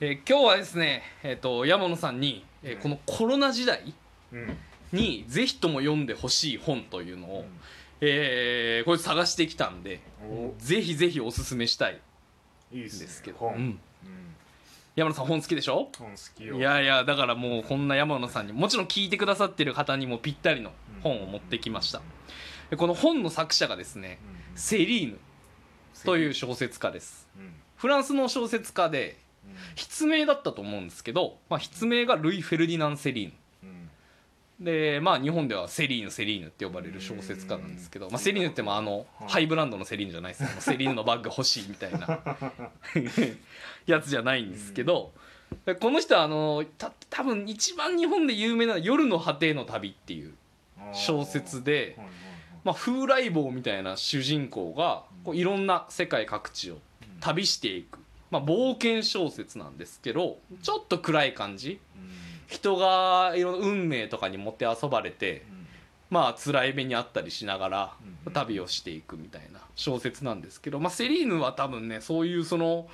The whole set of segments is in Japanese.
えー今日はですね、えー、と山野さんに、えーうん。このコロナ時代うん。にぜひとも読んでほしい本というのを、えーこれ探してきたんでお。ぜひぜひおすすめしたいんですけど、本、ううん。ん山野さん本好きでしょ？本好きよ。いやいやだからもうこんな山野さんにもちろん聞いてくださってる方にもぴったりの本を持ってきました。でこの本の作者がですねうん。セリーヌという小説家です。うん。フランスの小説家で筆名だったと思うんですけど、まあ、筆名がルイ・フェルディナン・セリーヌ。うん。でまあ日本ではセリーヌセリーヌって呼ばれる小説家なんですけど、まあ、セリーヌってもあのはい。ハイブランドのセリーヌじゃないですよ。セリーヌのバッグ欲しいみたいな やつじゃないんですけどでこの人はあのた多分一番日本で有名な「夜の果ての旅」っていう小説で、まあ、風来坊みたいな主人公がこういろんな世界各地を旅していく、まあ、冒険小説なんですけどちょっと暗い感じ。人がいろんな運命とかにもてあそばれてまあ辛い目にあったりしながらうん。旅をしていくみたいな小説なんですけど、まあ、セリーヌは多分ねそういうその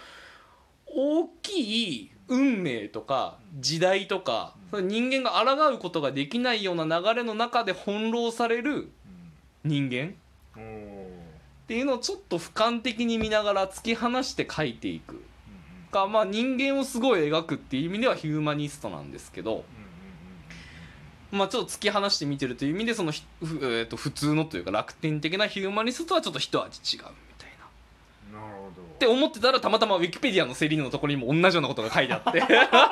大きい運命とか時代とか人間が抗うことができないような流れの中で翻弄される人間っていうのをちょっと俯瞰的に見ながら突き放して書いていくか、まあ、人間をすごい描くっていう意味ではヒューマニストなんですけど、まあ、ちょっと突き放して見てるという意味でそのえー、と普通のというか楽天的なヒューマニストとはちょっと一味違うって思ってたらたまたまウィキペディアのセリーヌのところにも同じようなことが書いてあって。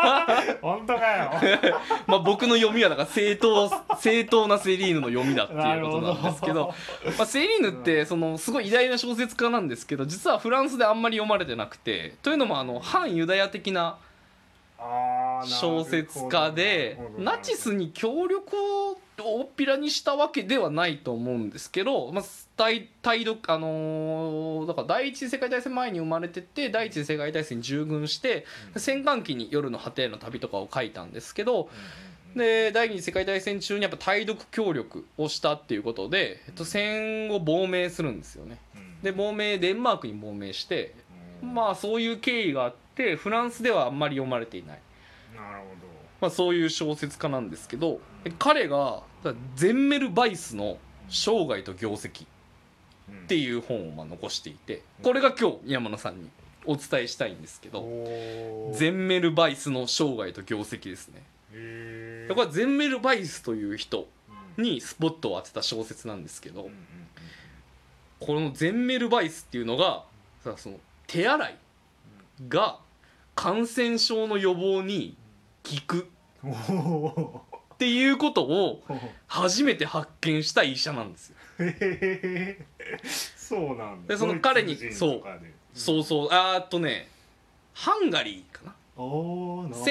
本当かよ。まあ僕の読みはだから正当正当なセリーヌの読みだっていうことなんですけど。まあ、セリーヌってそのすごい偉大な小説家なんですけど実はフランスであんまり読まれてなくて。というのもあの反ユダヤ的な小説家でナチスに協力を大っぴらにしたわけではないと思うんですけど、まあ、対対独あのーだから第一次世界大戦前に生まれてて第一次世界大戦に従軍して戦艦機に夜の果ての旅とかを書いたんですけどで第二次世界大戦中にやっぱ対独協力をしたっていうことで、えっと、戦後亡命するんですよね。で亡命デンマークに亡命してまあそういう経緯があってフランスではあんまり読まれていない。あなるほまあ、そういう小説家なんですけど彼がゼンメル・バイスの「生涯と業績」どっていう本をまあ残していてこれが今日山野さんにお伝えしたいんですけどおゼンメル・バイスの生涯と業績ですね。これはゼンメル・バイスという人うん。にスポットを当てた小説なんですけどこのゼンメル・バイスっていうのがさその手洗いが感染症の予防に効く。っていうことをー初めて発見した医者なんですよ。へへへそうなんだ。でその彼にドイツ人とかで。そうそう。あーっとねハンガリーかな。おーなるほ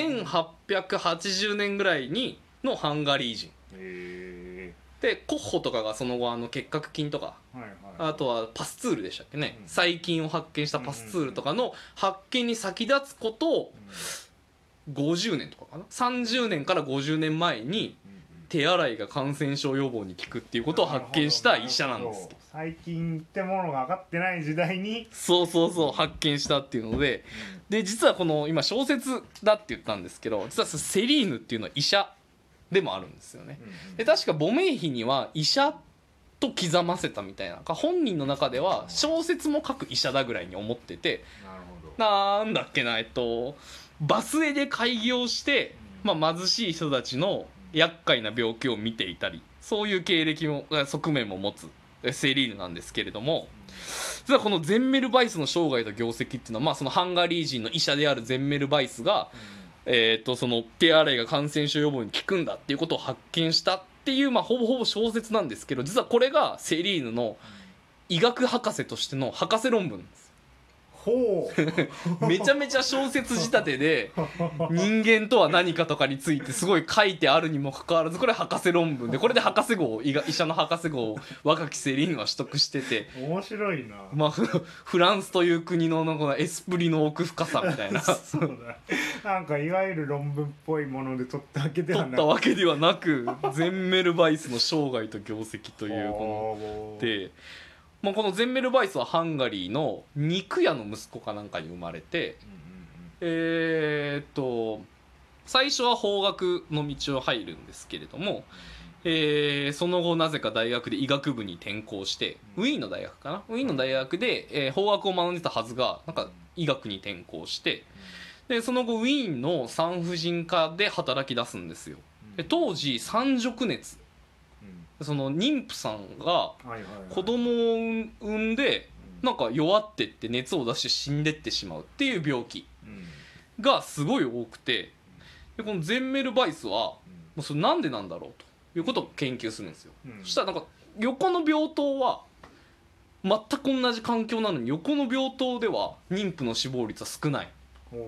ど。1880年ぐらいにのハンガリー人。へでコッホとかがその後あの結核菌とかーはいはい。あとはパスツールでしたっけね。うん。細菌を発見したパスツールとかの発見に先立つことを50年とかかな？30年から50年前に手洗いが感染症予防に効くっていうことを発見した医者なんです最近ってものが分かってない時代に。そうそうそう発見したっていうので。で実はこの今小説だって言ったんですけど実はセリーヌっていうのは医者でもあるんですよね。で確か母名碑には医者と刻ませたみたいな本人の中では小説も書く医者だぐらいに思ってて。なるほど。なんだっけなえっとバスへで開業して、まあ、貧しい人たちの厄介な病気を見ていたりそういう経歴も側面も持つえセリーヌなんですけれども実はこのゼンメル・バイスの生涯と業績っていうのは、まあ、そのハンガリー人の医者であるゼンメル・バイスが、えー、とその手洗いが感染症予防に効くんだっていうことを発見したっていう、まあ、ほぼほぼ小説なんですけど実はこれがセリーヌの医学博士としての博士論文ですほう。めちゃめちゃ小説仕立てで人間とは何かとかについてすごい書いてあるにもかかわらずこれ博士論文でこれで博士号を医学医者の博士号を若きセリーヌは取得してて。面白いな。まあ、フフランスという国のなんかエスプリの奥深さみたいな。そうだ。なんかいわゆる論文っぽいもので取ったわけでは取なったわけではなくゼンメルバイスの生涯と業績というこのので、まあ、このゼンメルバイスはハンガリーの肉屋の息子かなんかに生まれてえーっと最初は法学の道を入るんですけれども、えーその後なぜか大学で医学部に転校してウィーンの大学かな？ウィーンの大学で、えー法学を学んでたはずがなんか医学に転校してでその後ウィーンの産婦人科で働き出すんですよ。で当時三熟熱うんその妊婦さんが子供を産んでなんか弱ってって熱を出して死んでってしまうっていう病気うん。がすごい多くてでこのゼンメルバイスはもうそれなんでなんだろうということを研究するんですよ、うん。そしたらなんか横の病棟は全く同じ環境なのに横の病棟では妊婦の死亡率は少ない。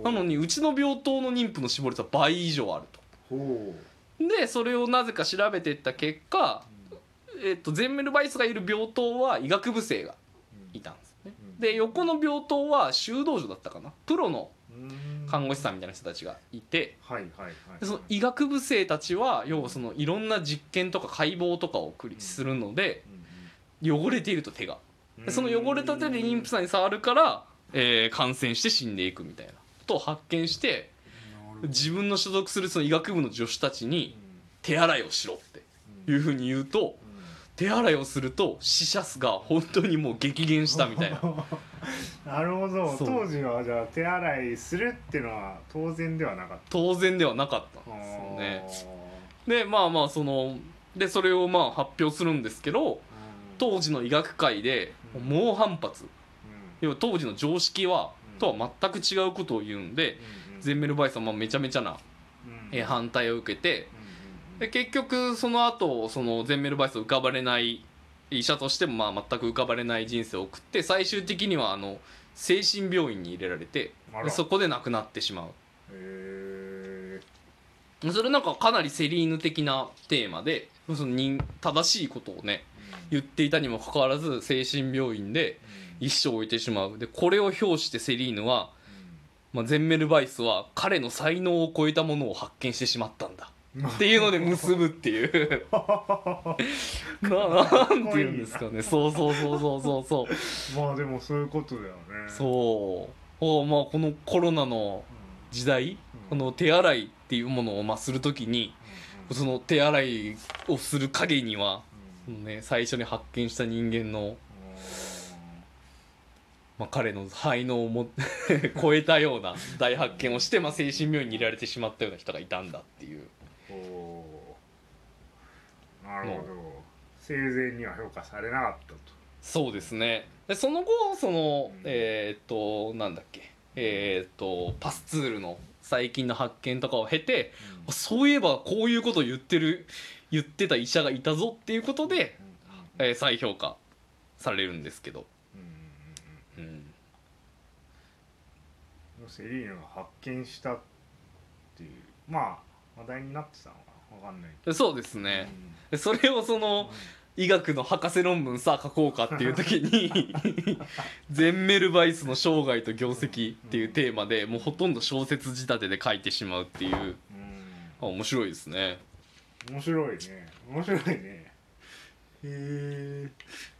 なのにうちの病棟の妊婦の死亡率は倍以上あるほとでそれをなぜか調べていった結果、えっとゼンメルバイスがいる病棟は医学部生がいたんですね。うん。で横の病棟は修道女だったかな。プロのうん看護師さんみたいな人たちがいて。はいはいはいでその医学部生たちは要はそのいろんな実験とか解剖とかを繰りするので汚れていると手が。その汚れた手で妊婦さんに触るから、えー感染して死んでいくみたいなことを発見して自分の所属するその医学部の助手たちに手洗いをしろっていうふうに言うと手洗いをすると死者数が本当にもう激減したみたいな。なるほど。そう。当時はじゃあ手洗いするっていうのは当然ではなかった。当然ではなかったんですよね。でまあまあそのでそれをまあ発表するんですけど当時の医学界で猛反発。要は当時の常識はうん。とは全く違うことを言うんでゼンメルバイスはまあめちゃめちゃなえー反対を受けてで結局その後そのゼンメルバイスを浮かばれない医者としてもまあ全く浮かばれない人生を送って最終的にはあの精神病院に入れられてあら。でそこで亡くなってしまう。へそれなんかかなりセリーヌ的なテーマでその人正しいことをね言っていたにもかかわらず精神病院で一生を置いてしまう。でこれを表してセリーヌは、まあ、ゼンメルバイスは彼の才能を超えたものを発見してしまったんだっていうので結ぶっていう。ななんていうんですかね。そうそうそうそうそうそう。まあでもそういうことだよね。そう。おまあこのコロナの時代この手洗いっていうものをまあするときにその手洗いをする影には、ね、最初に発見した人間の、まあ、彼の才能をも超えたような大発見をして、まあ、精神病院に入れられてしまったような人がいたんだっていうなるほど。生前には評価されなかったと。そうですね。でその後そのうん。えーっとなんだっけ。えーっとパスツールの最近の発見とかを経てあそういえばこういうことを言ってる言ってた医者がいたぞっていうことで、えー再評価されるんですけど、うんうんうんうん、うん。セリーヌが発見したっていうまあ話題になってたのかなわかんない。でそうですね、でそれをその医学の博士論文さあ書こうかっていう時に ゼンメルバイスの生涯と業績っていうテーマでもうほとんど小説仕立てで書いてしまうっていう。面白いですね。面白いね。面白いね。へえ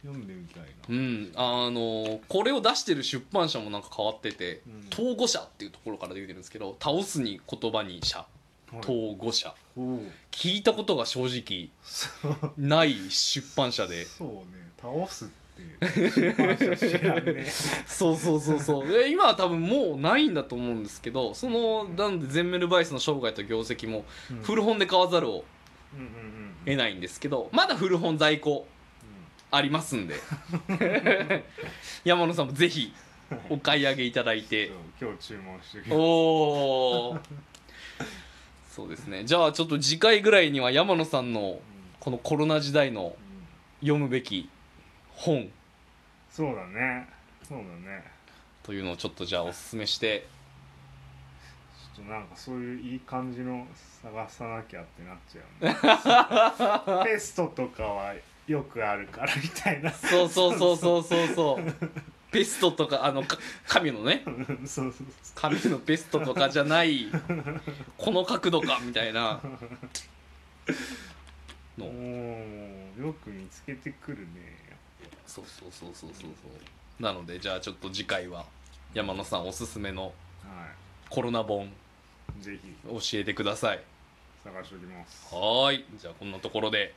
読んでみたいな。うん。あのこれを出してる出版社もなんか変わっててうん。統合社っていうところから出てるんですけど倒すに言葉に社はい統合社聞いたことが正直ない出版社で。そうね。倒すって出版社知らんね。そうそうそうそう。で今は多分もうないんだと思うんですけどそのなんでゼンメルバイスの生涯と業績も古本で買わざるを得ないんですけどまだ古本在庫ありますんで。山野さんもぜひお買い上げいただいて。今日注文してきおおそうですね。じゃあちょっと次回ぐらいには山野さんのこのコロナ時代の読むべき本。そうだね。そうだね。というのをちょっとじゃあおすすめして。ちょっとなんかそういういい感じの探さなきゃってなっちゃうね。ペストとかはよくあるからみたいな。そうそうそうそうそうそうペストとかあのか神のね。そうそう神のペストとかじゃないこの角度かみたいな。の。ーよく見つけてくるね。そうそうそうそうそうそう。なのでじゃあちょっと次回は山野さんおすすめのはコロナ本ぜひ。教えてください。探しておきます。はーい。じゃあこんなところで